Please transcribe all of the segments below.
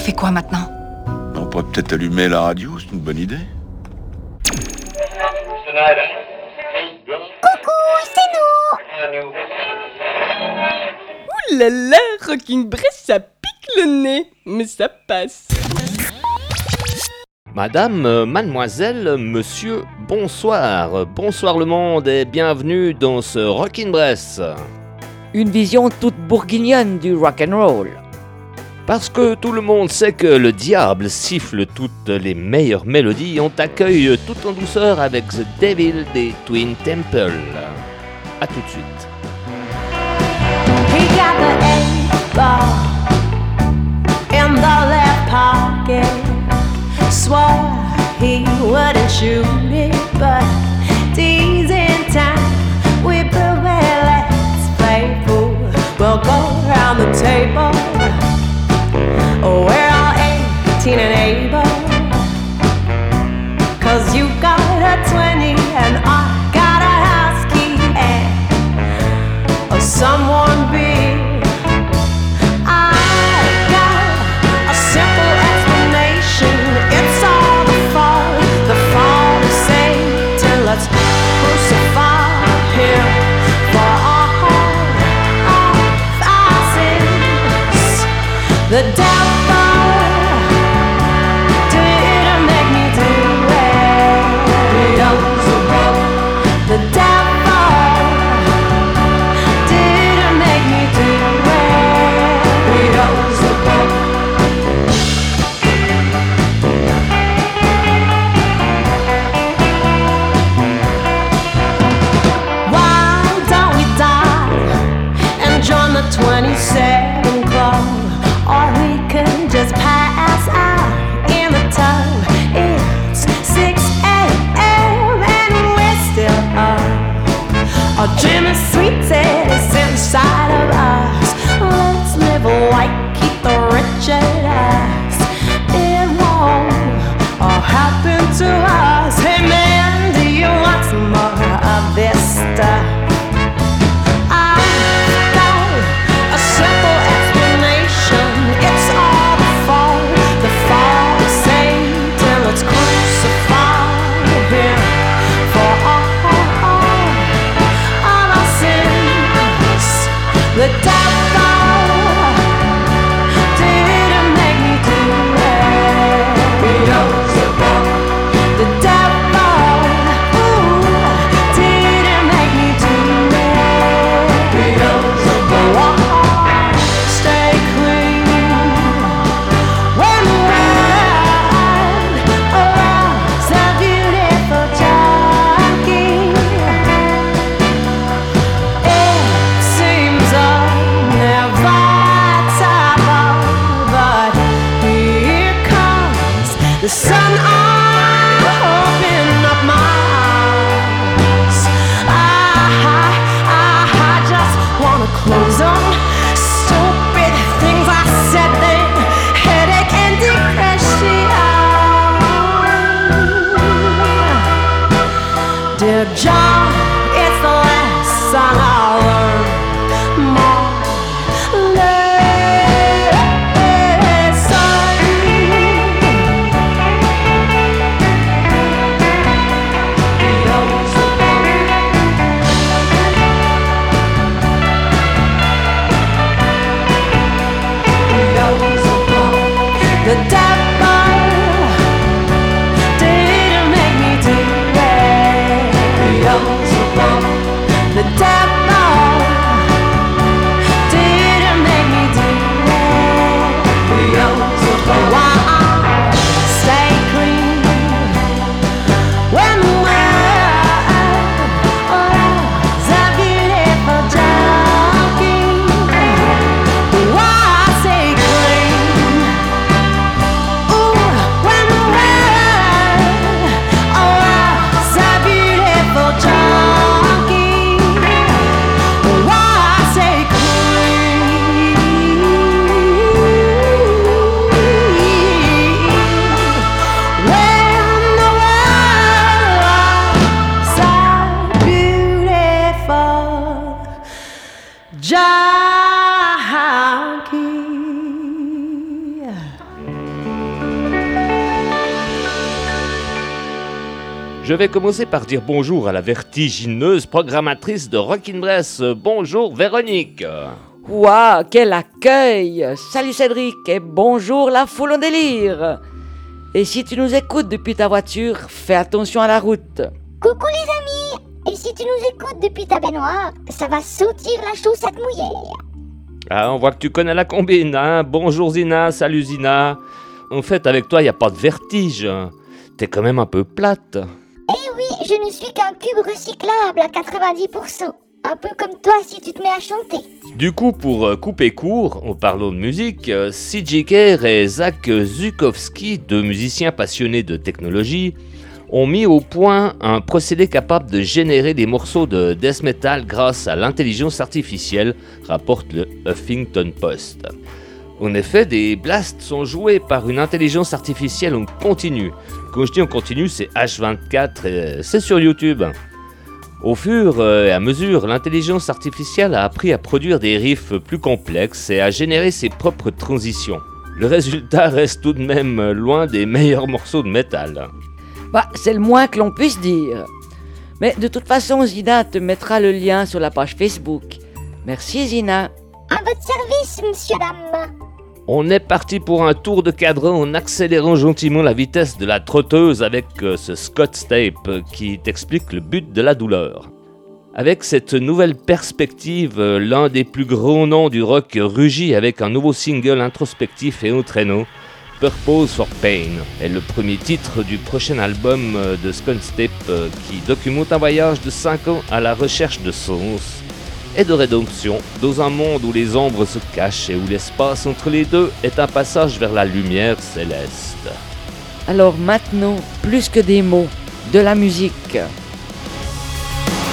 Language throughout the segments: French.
fait quoi maintenant On pourrait peut-être allumer la radio, c'est une bonne idée. Coucou, c'est nous Ouh là là, Rocking Bress, ça pique le nez, mais ça passe. Madame, euh, mademoiselle, monsieur, bonsoir. Bonsoir le monde et bienvenue dans ce Rockin' Bress. Une vision toute bourguignonne du rock'n'roll. Parce que tout le monde sait que le diable siffle toutes les meilleures mélodies, on t'accueille tout en douceur avec The Devil des Twin Temple. A tout de suite. Oh, 18 and able. Cause you got a 20 and I got a house key and someone Dear John, it's the last song Je vais commencer par dire bonjour à la vertigineuse programmatrice de Rockin' Bress. Bonjour Véronique. Waouh, quel accueil Salut Cédric et bonjour la foule en délire Et si tu nous écoutes depuis ta voiture, fais attention à la route. Coucou les amis Et si tu nous écoutes depuis ta baignoire, ça va sautir la chaussette mouillée. Ah, on voit que tu connais la combine, hein Bonjour Zina, salut Zina. En fait, avec toi, il a pas de vertige. T'es quand même un peu plate. Je ne suis qu'un cube recyclable à 90%. Un peu comme toi si tu te mets à chanter. Du coup, pour euh, couper court, en parlant de musique, euh, CJ Kerr et Zach Zukowski, deux musiciens passionnés de technologie, ont mis au point un procédé capable de générer des morceaux de death metal grâce à l'intelligence artificielle, rapporte le Huffington Post. En effet, des blasts sont joués par une intelligence artificielle en continu. Quand je dis en continu, c'est H24 et c'est sur YouTube. Au fur et à mesure, l'intelligence artificielle a appris à produire des riffs plus complexes et à générer ses propres transitions. Le résultat reste tout de même loin des meilleurs morceaux de métal. Bah, c'est le moins que l'on puisse dire. Mais de toute façon, Zina te mettra le lien sur la page Facebook. Merci Zina. À votre service, monsieur dame. On est parti pour un tour de cadran en accélérant gentiment la vitesse de la trotteuse avec euh, ce Scott Tape qui t'explique le but de la douleur. Avec cette nouvelle perspective, euh, l'un des plus grands noms du rock rugit avec un nouveau single introspectif et entraînant, Purpose for Pain, est le premier titre du prochain album euh, de Scott Tape qui documente un voyage de 5 ans à la recherche de sens et de rédemption dans un monde où les ombres se cachent et où l'espace entre les deux est un passage vers la lumière céleste. Alors maintenant, plus que des mots, de la musique.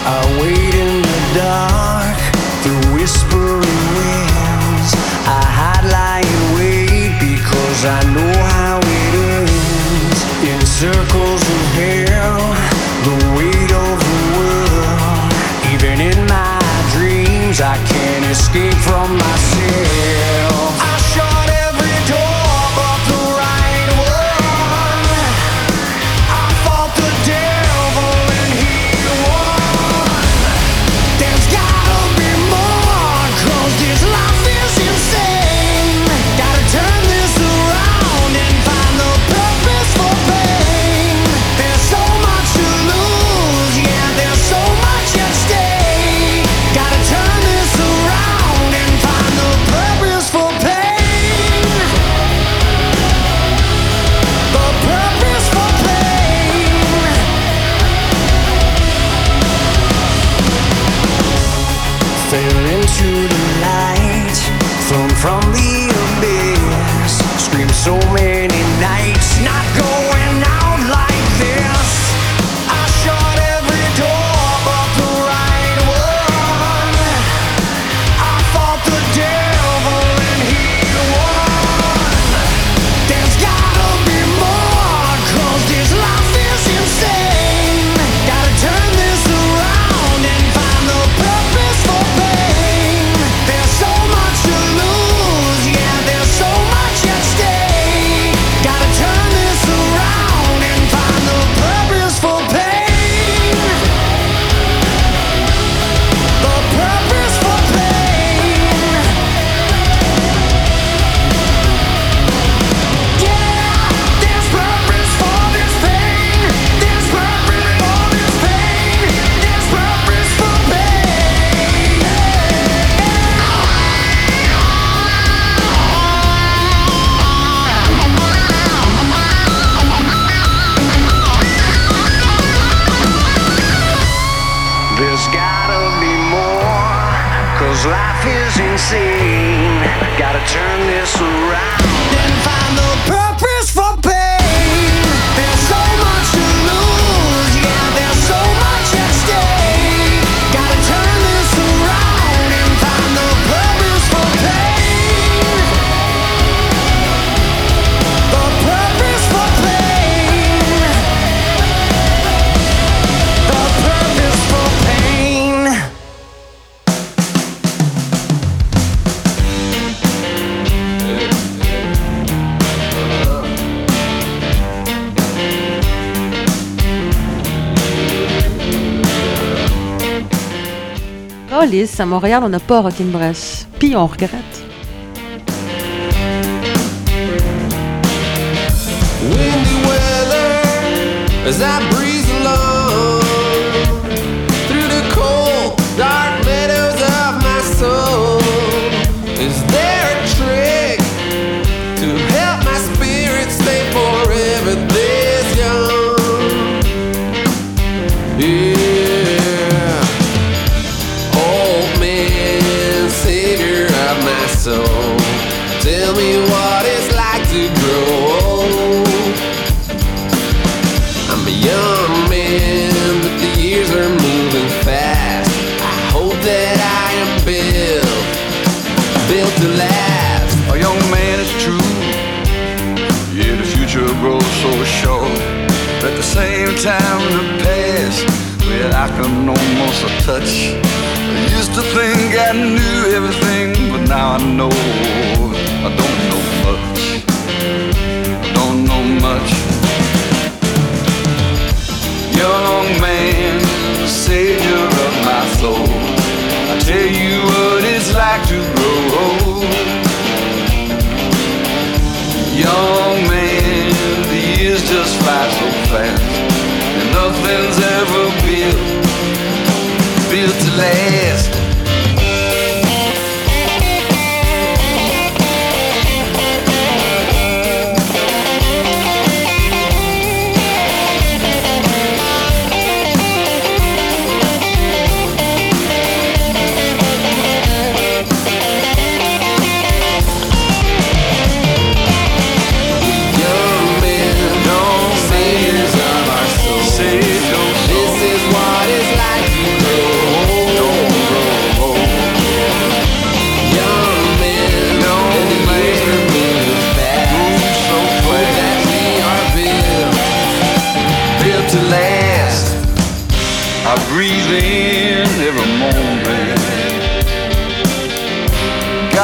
I wait in the dark through whispering winds. I hide lie in wait because I know escape from myself. À Montréal, on n'a pas Rock'n'Bress. Puis on regrette. I almost touch. I used to think I knew everything, but now I know I don't know much. I don't know much. Young man, savior of my soul. I tell you what it's like to grow old. Young man, the years just fly so fast, and nothing's ever built, last.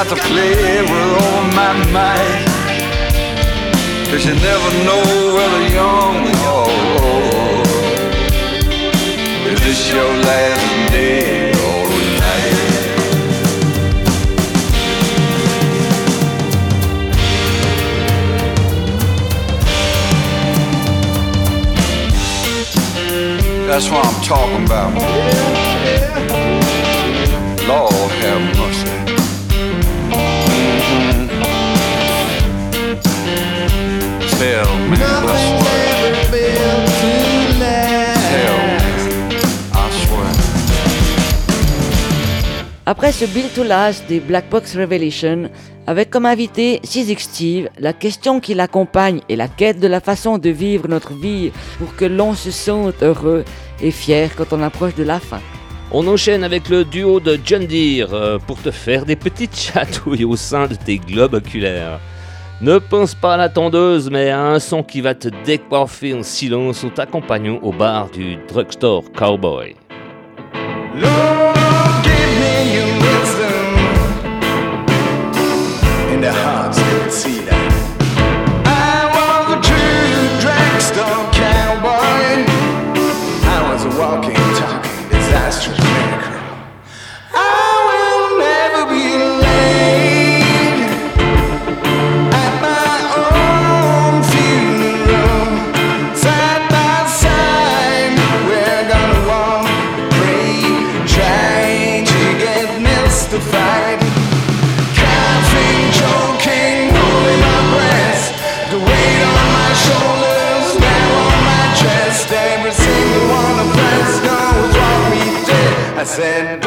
Got the flavor on my mind. Cause you never know whether young or old. Is this your last day or night? That's what I'm talking about. Après ce Build to Last des Black Box Revelation, avec comme invité Sizik Steve, la question qui l'accompagne est la quête de la façon de vivre notre vie pour que l'on se sente heureux et fier quand on approche de la fin. On enchaîne avec le duo de John Deere euh, pour te faire des petites chatouilles au sein de tes globes oculaires. Ne pense pas à la tondeuse, mais à un son qui va te décoiffer en silence en t'accompagnant au bar du drugstore Cowboy. send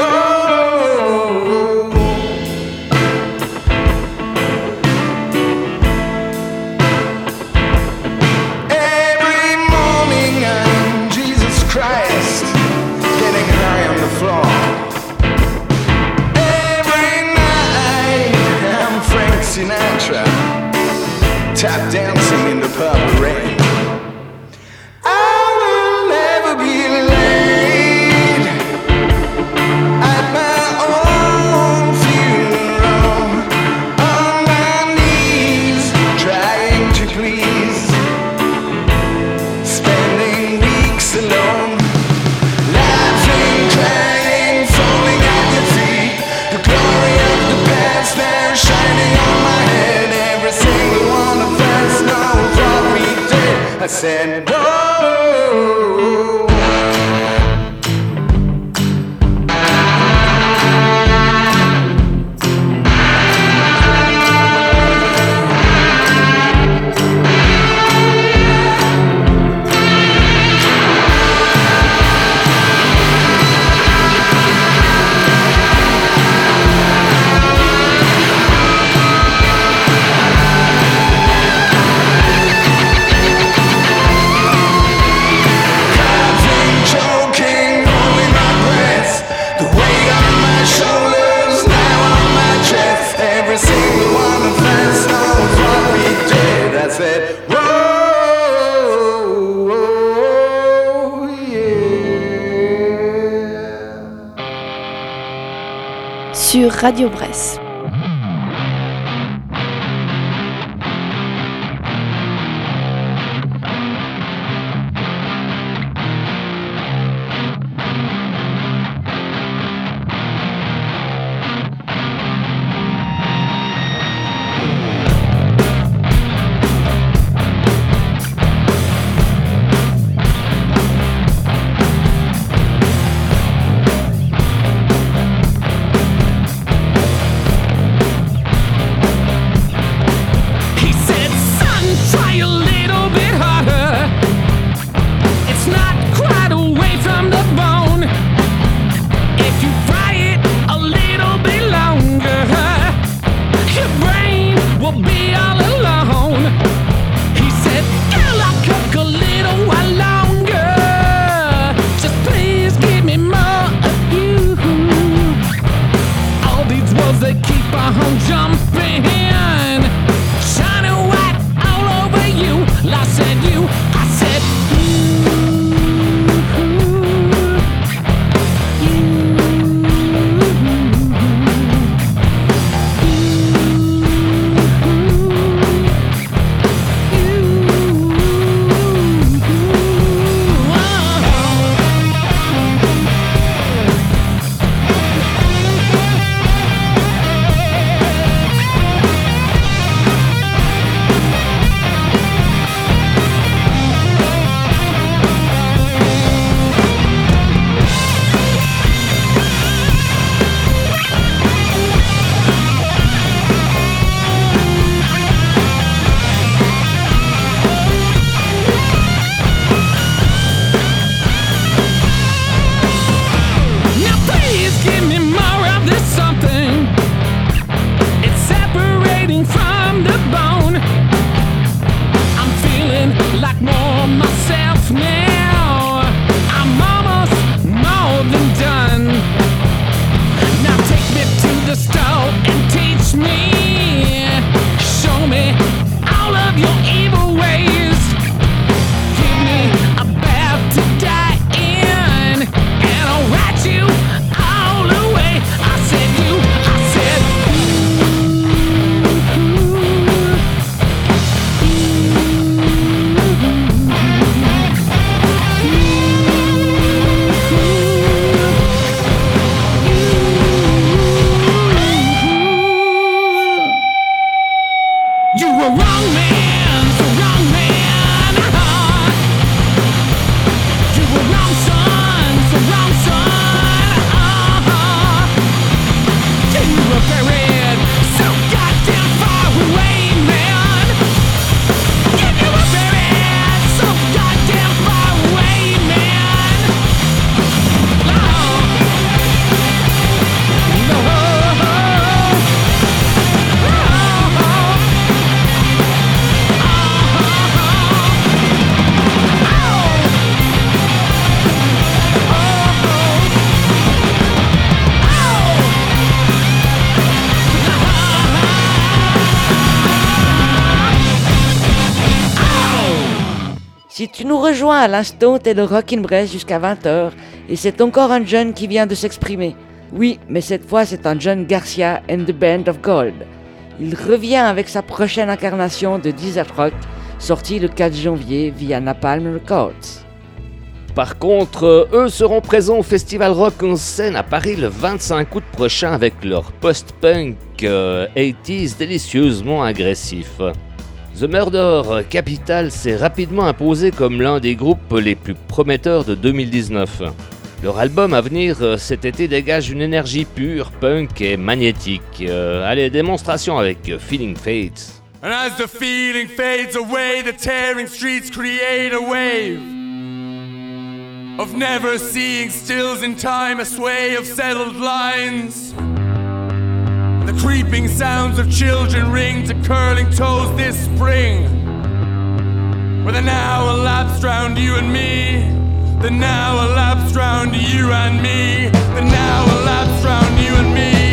Radio Bresse. à l'instant et le Rockin' jusqu'à 20h, et c'est encore un jeune qui vient de s'exprimer. Oui, mais cette fois c'est un jeune Garcia and the Band of Gold. Il revient avec sa prochaine incarnation de Desert Rock, sortie le 4 janvier via Napalm Records. Par contre, eux seront présents au Festival Rock en scène à Paris le 25 août prochain avec leur post-punk euh, 80s délicieusement agressif. The Murder Capital s'est rapidement imposé comme l'un des groupes les plus prometteurs de 2019. Leur album à venir euh, cet été dégage une énergie pure, punk et magnétique. Euh, allez, démonstration avec Feeling Fates. And as the feeling fades away, the tearing streets create a wave of never seeing stills in time, a sway of settled lines. The creeping sounds of children ring to curling toes this spring. With an hour elapsed round you and me, the now elapsed round you and me, the now elapsed round you and me,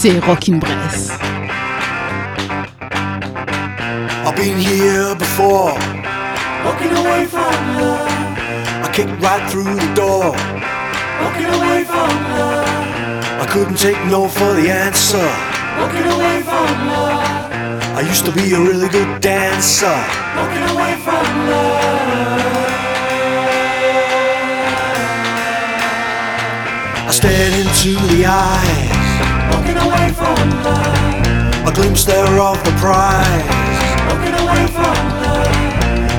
c'est Rockin' Bress. I've been here before, walking away from love. I kicked right through the door, walking away from love. I couldn't take no for the answer, walking away from love. I used to be a really good dancer, walking away from love. I stared into the eyes, walking away from love. A glimpse there of the prize, walking away from love.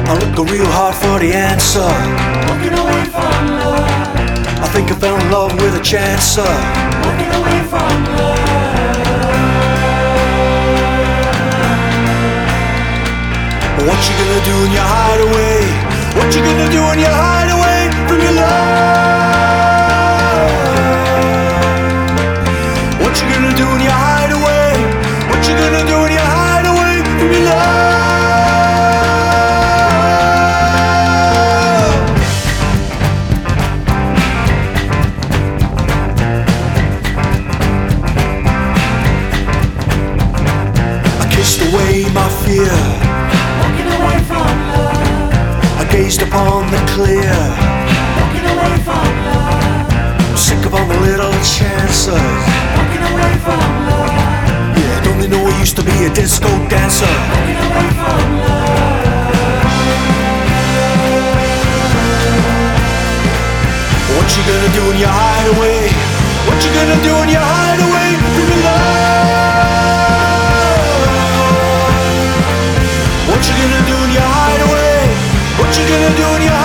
I look real hard for the answer. Walking away from love. I think I fell in love with a chancer. Walking away from love. What you gonna do in your hideaway? What you gonna do in your hideaway from your love? Disco dancer? Away. What you gonna do in your hideaway? What you gonna do in your hideaway your love? What you gonna do in your hideaway? What you gonna do in your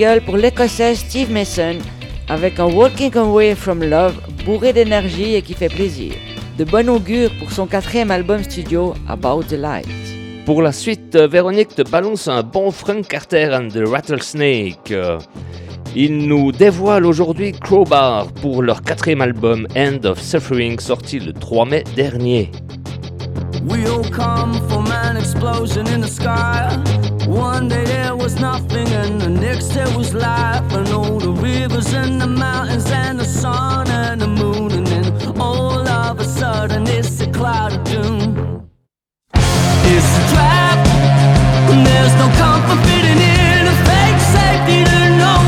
single pour l'écossais Steve Mason avec un Walking Away from Love bourré d'énergie et qui fait plaisir. De bon augure pour son quatrième album studio About the Light. Pour la suite, euh, Véronique te balance un bon Frank Carter and the Rattlesnake. Euh, Il nous dévoile aujourd'hui Crowbar pour leur quatrième album End of Suffering sorti le 3 mai dernier. We all come from an explosion in the sky. One day there was nothing, and the next there was life. And all the rivers and the mountains, and the sun and the moon. And then all of a sudden, it's a cloud of doom. It's a trap, and there's no comfort fitting in a fake safety that no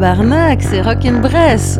Tabarnak, c'est Rock'n'Bress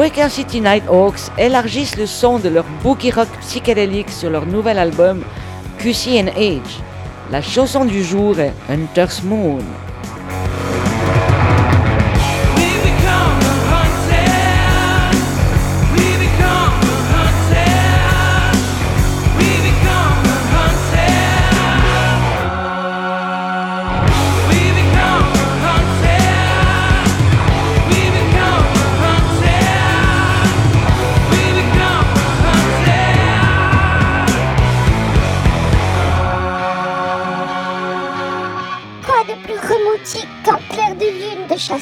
Quaker City Nighthawks élargissent le son de leur boogie rock psychédélique sur leur nouvel album QC and Age. La chanson du jour est Hunter's Moon.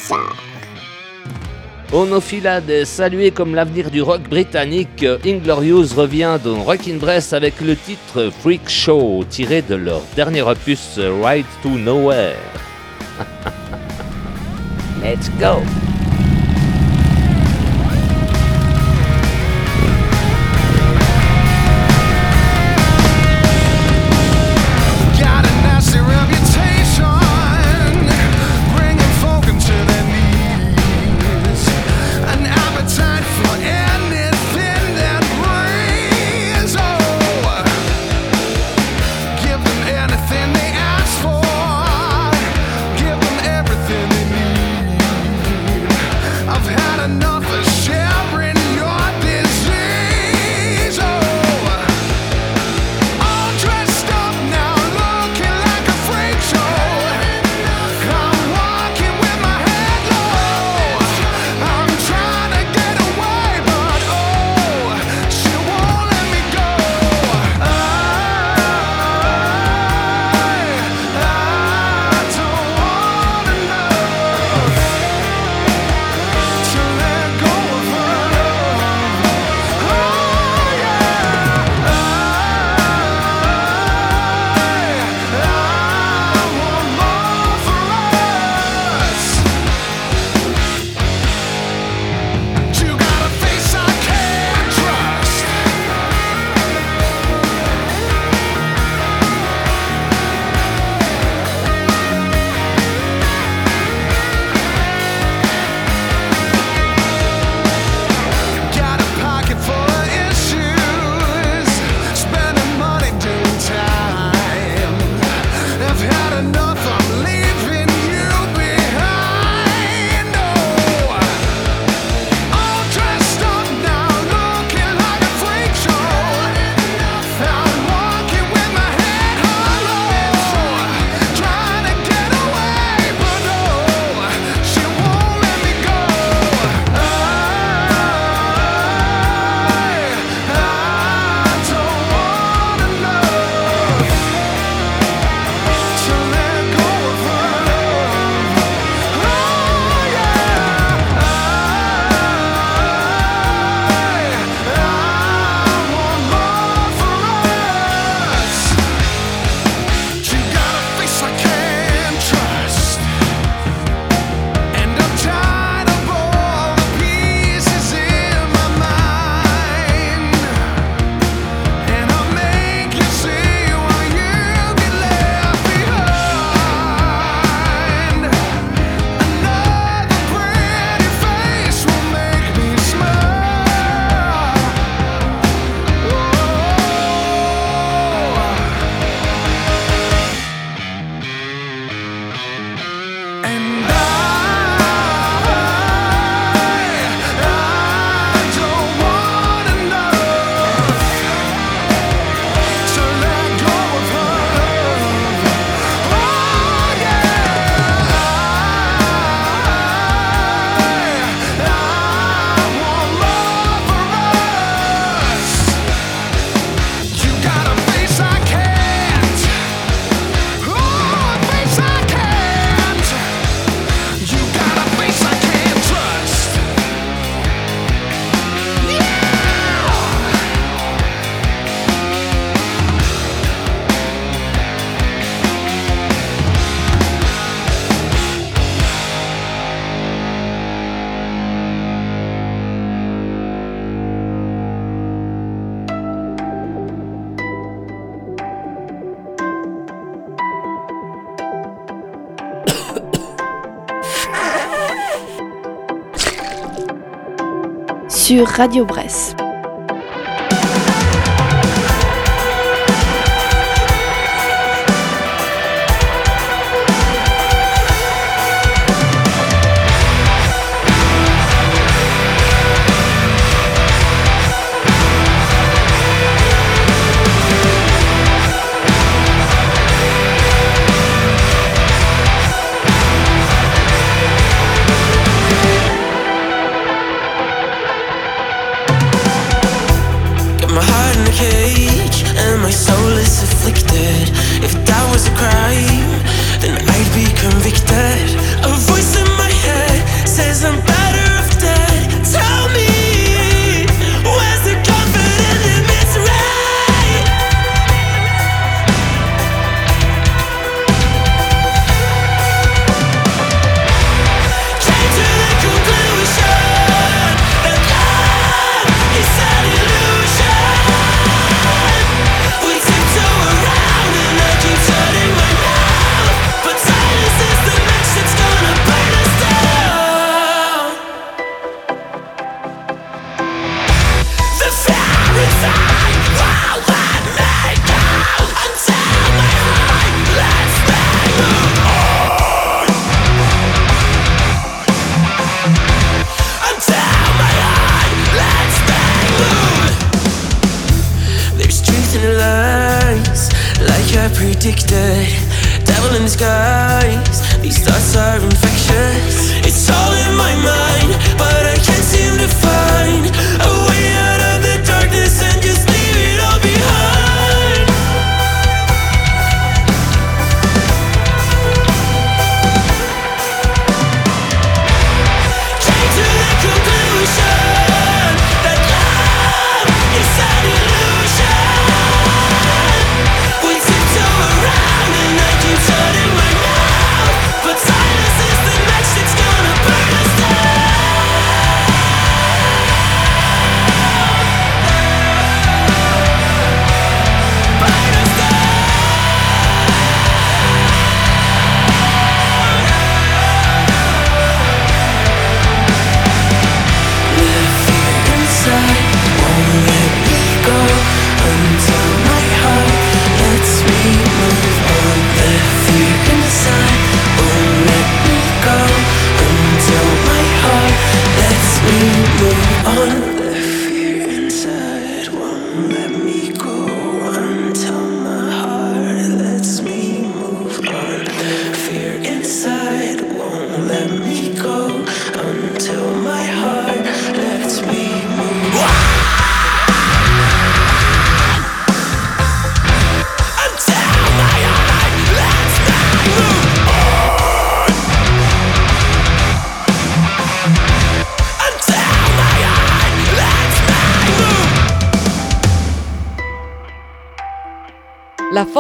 Pixar. Homophilade salué comme l'avenir du rock britannique, Inglorious revient dans Rockin' Bress avec le titre Freak Show, tiré de leur dernier opus Ride to Nowhere. Let's go! Radio Bresse.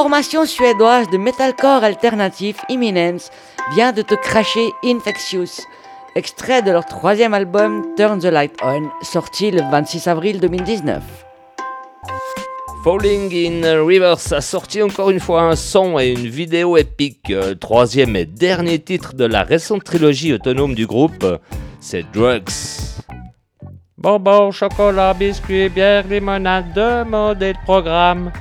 formation suédoise de metalcore alternatif Imminence vient de te cracher Infectious, extrait de leur troisième album Turn the Light On, sorti le 26 avril 2019. Falling in Reverse a sorti encore une fois un son et une vidéo épique, troisième et dernier titre de la récente trilogie autonome du groupe, c'est Drugs. Bonbon, chocolat, biscuits, bière, limonade, demandez le programme.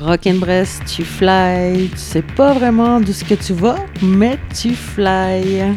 Rock and Brest, tu fly. Tu sais pas vraiment d'où ce que tu vas, mais tu fly.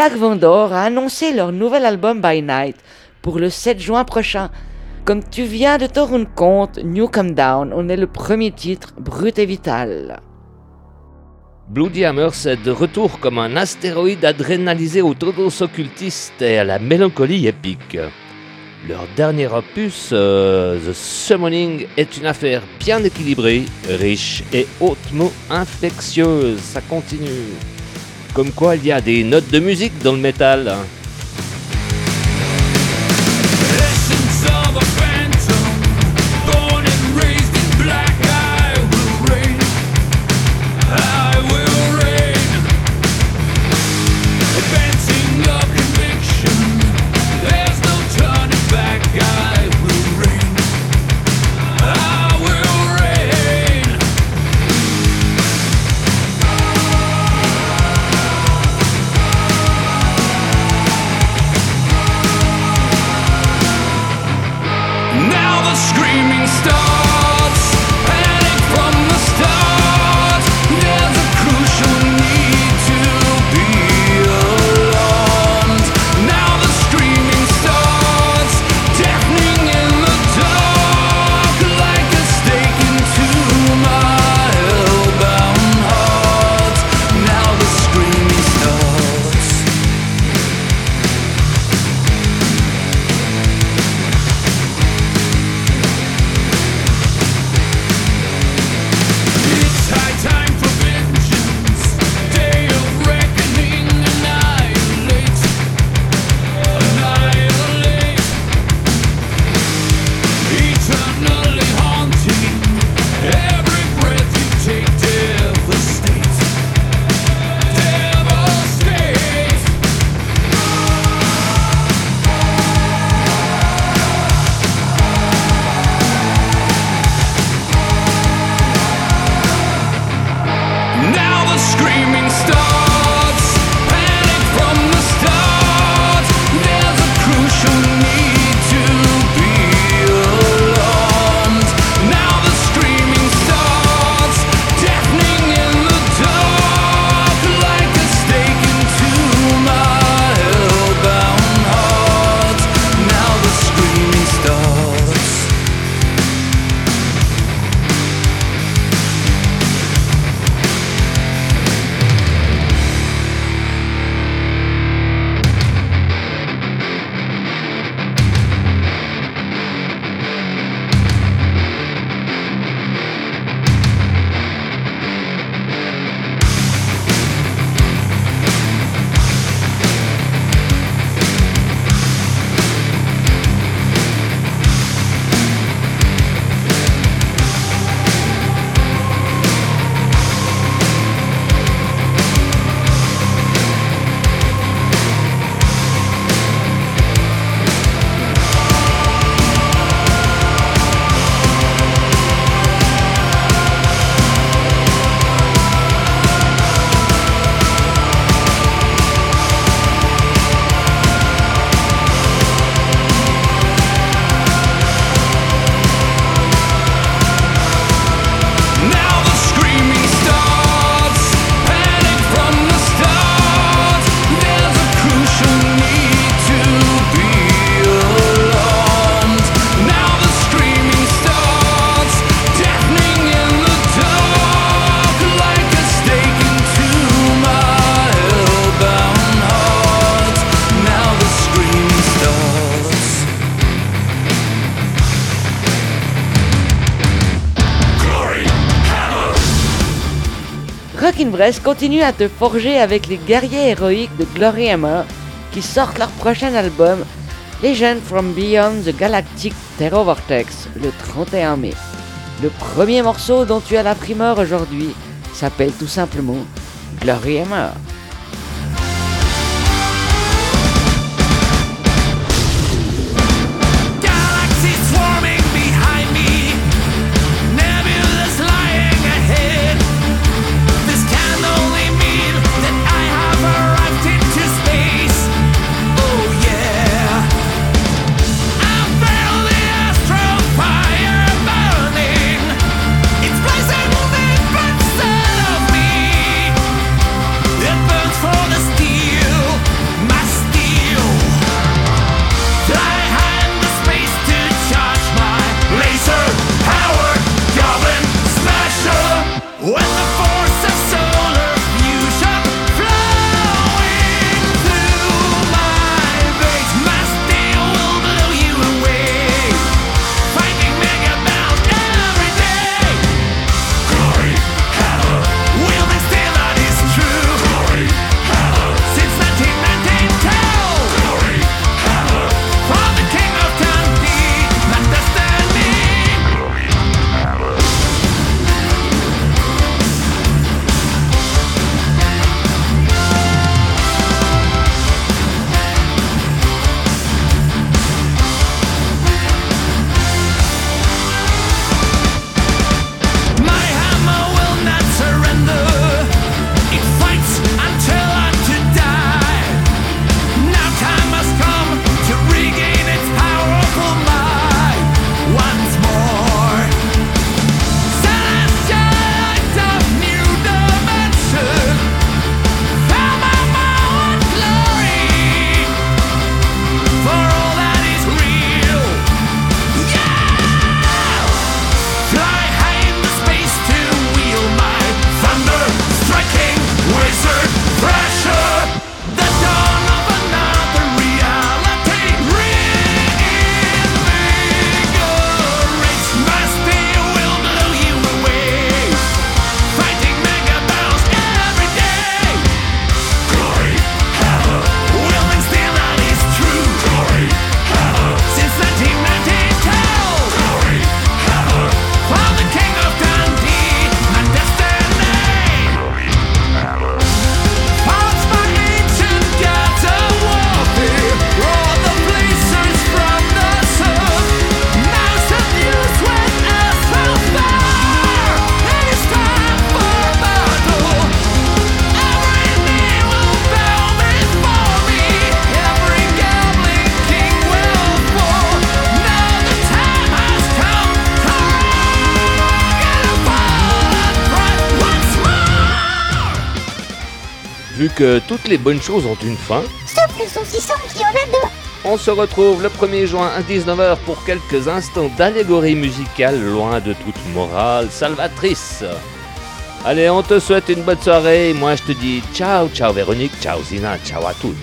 Black Vendor a annoncé leur nouvel album By Night pour le 7 juin prochain. Comme tu viens de te rendre compte, New Come Down on est le premier titre brut et vital. Bloody Hammer, c'est de retour comme un astéroïde adrénalisé aux tendances occultistes et à la mélancolie épique. Leur dernier opus, euh, The Summoning, est une affaire bien équilibrée, riche et hautement infectieuse. Ça continue. Comme quoi, il y a des notes de musique dans le métal. Press continue à te forger avec les guerriers héroïques de Glory qui sortent leur prochain album Legend from Beyond the Galactic Terror Vortex le 31 mai. Le premier morceau dont tu as la primeur aujourd'hui s'appelle tout simplement Glory Hammer. les bonnes choses ont une fin. Sauf le saucisson qui en a deux. On se retrouve le 1er juin à 19h pour quelques instants d'allégorie musicale loin de toute morale salvatrice. Allez, on te souhaite une bonne soirée. Moi, je te dis ciao, ciao Véronique, ciao Zina, ciao à tous.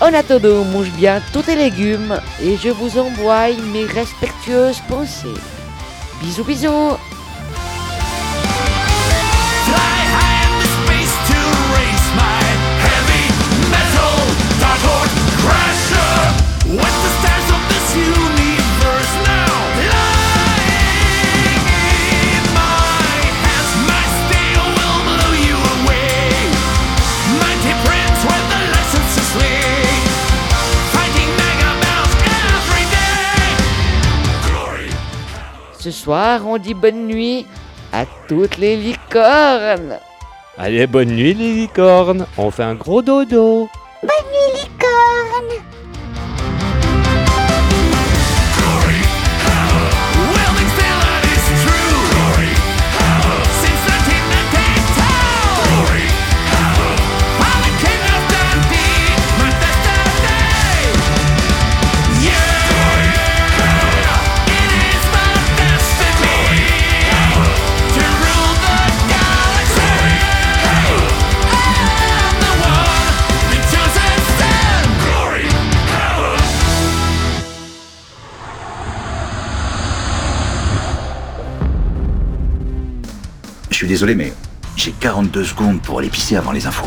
En attendant, mange bien tous tes légumes et je vous envoie mes respectueuses pensées. Bisous, bisous ce soir, on dit bonne nuit à toutes les licornes. Allez, bonne nuit les licornes. On fait un gros dodo. Bonne nuit licorne. désolé, mais j'ai 42 secondes pour aller pisser avant les infos.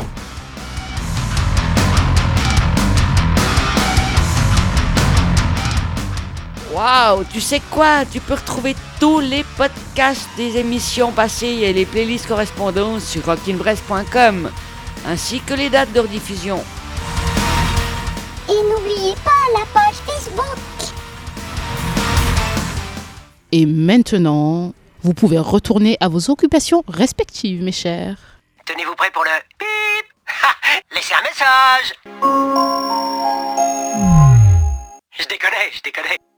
Waouh, tu sais quoi? Tu peux retrouver tous les podcasts des émissions passées et les playlists correspondantes sur rockinbrest.com, ainsi que les dates de rediffusion. Et n'oubliez pas la page Facebook. Et maintenant, vous pouvez retourner à vos occupations respectives, mes chers. Tenez-vous prêts pour le Ha Laissez un message Je déconne, je déconne.